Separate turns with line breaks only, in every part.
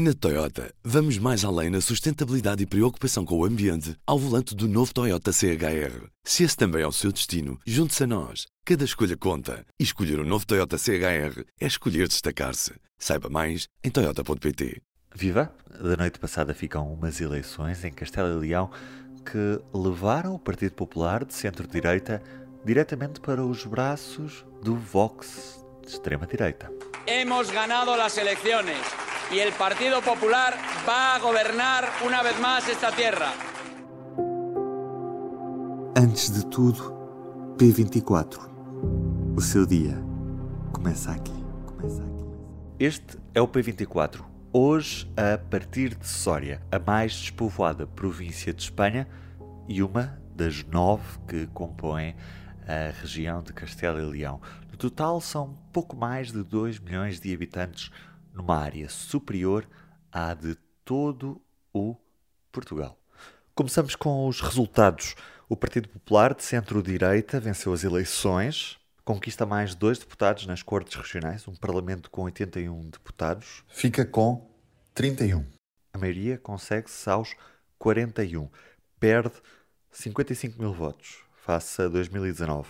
Na Toyota, vamos mais além na sustentabilidade e preocupação com o ambiente ao volante do novo Toyota CHR. Se esse também é o seu destino, junte-se a nós. Cada escolha conta. E escolher o um novo Toyota CHR é escolher destacar-se. Saiba mais em Toyota.pt.
Viva! Da noite passada ficam umas eleições em Castelo e Leão que levaram o Partido Popular de centro-direita diretamente para os braços do Vox de extrema-direita.
Hemos ganado las elecciones y el Partido Popular va a gobernar una vez más esta tierra.
Antes de tudo, P24. O seu dia começa aqui. Começa aqui.
Este é o P24. Hoje, a partir de Sória, a mais despovoada província de Espanha e uma das nove que compõem a região de Castelo e Leão. No total, são pouco mais de 2 milhões de habitantes numa área superior à de todo o Portugal. Começamos com os resultados. O Partido Popular de centro-direita venceu as eleições, conquista mais dois deputados nas Cortes Regionais, um Parlamento com 81 deputados.
Fica com 31.
A maioria consegue-se aos 41. Perde 55 mil votos face a 2019.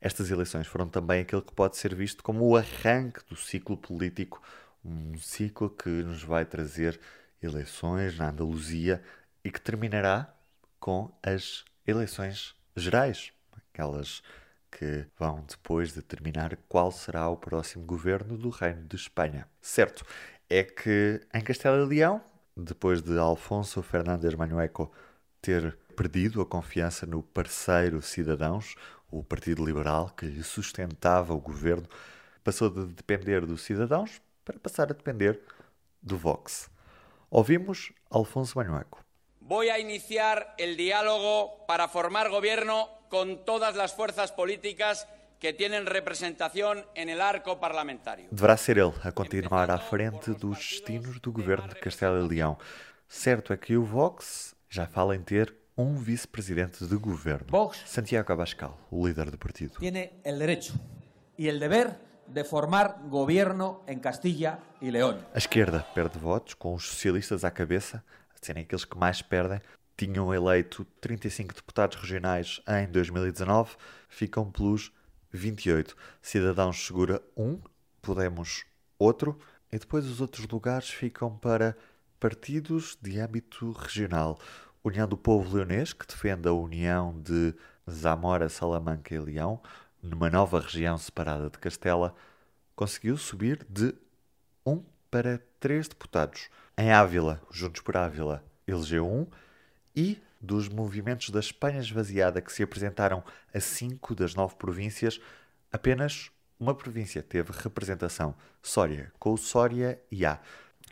Estas eleições foram também aquele que pode ser visto como o arranque do ciclo político um ciclo que nos vai trazer eleições na Andaluzia e que terminará com as eleições gerais, aquelas que vão depois determinar qual será o próximo governo do Reino de Espanha. Certo é que em Castelo e Leão, depois de Alfonso Fernández Manueco ter perdido a confiança no parceiro Cidadãos, o Partido Liberal que sustentava o governo, passou de depender dos Cidadãos para passar a depender do Vox. Ouvimos Alfonso Manuaco.
Voy a iniciar el diálogo para formar gobierno con todas las fuerzas políticas que tienen representación en el arco parlamentario.
Deverá ser ele a continuar à frente dos destinos do governo de Castelo e Leão. Certo é que o Vox já fala em ter um vice-presidente de governo.
Vox,
Santiago Abascal, o líder do partido.
Tiene el derecho y el deber de formar gobierno en Castilla y León.
A esquerda perde votos, com os socialistas à cabeça, a serem aqueles que mais perdem. Tinham eleito 35 deputados regionais em 2019, ficam pelos 28. Cidadãos segura um, Podemos outro, e depois os outros lugares ficam para partidos de âmbito regional. União do Povo Leonês, que defende a união de Zamora, Salamanca e Leão, numa nova região separada de Castela, conseguiu subir de um para três deputados. Em Ávila, Juntos por Ávila, elegeu um, e dos movimentos da Espanha esvaziada que se apresentaram a cinco das nove províncias, apenas uma província teve representação, Sória, com o Sória IA.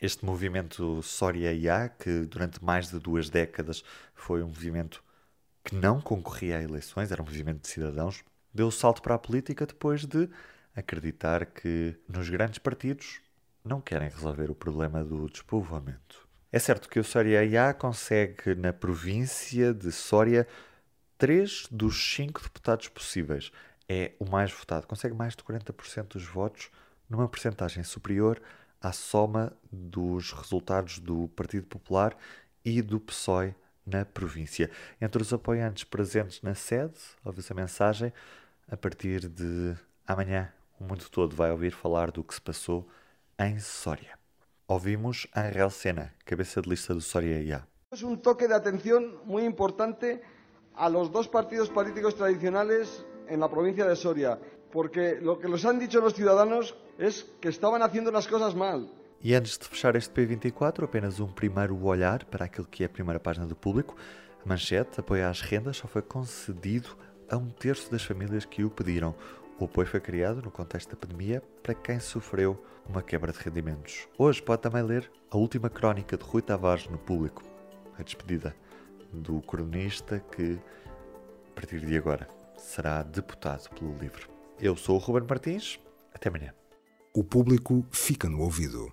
Este movimento Sória IA, que durante mais de duas décadas foi um movimento que não concorria a eleições, era um movimento de cidadãos, deu o salto para a política depois de acreditar que nos grandes partidos não querem resolver o problema do despovoamento. É certo que o Soria IA consegue, na província de Soria, três dos cinco deputados possíveis. É o mais votado, consegue mais de 40% dos votos, numa percentagem superior à soma dos resultados do Partido Popular e do PSOE na província. Entre os apoiantes presentes na sede, ouve-se a mensagem, a partir de amanhã o mundo todo vai ouvir falar do que se passou em Soria. Ouvimos Angel Sena, cabeça de lista do Soria IA.
Es un toque de atención muy importante a los dos partidos políticos tradicionales en la provincia de Soria, porque lo que nos han dicho los ciudadanos es que estaban haciendo las cosas mal.
E antes de fechar este P24, apenas um primeiro olhar para aquilo que é a primeira página do público. A manchete, apoio às rendas, só foi concedido a um terço das famílias que o pediram. O apoio foi criado no contexto da pandemia para quem sofreu uma quebra de rendimentos. Hoje pode também ler a última crónica de Rui Tavares no público, a despedida do cronista que, a partir de agora, será deputado pelo LIVRE. Eu sou o Ruben Martins, até amanhã.
O público fica no ouvido.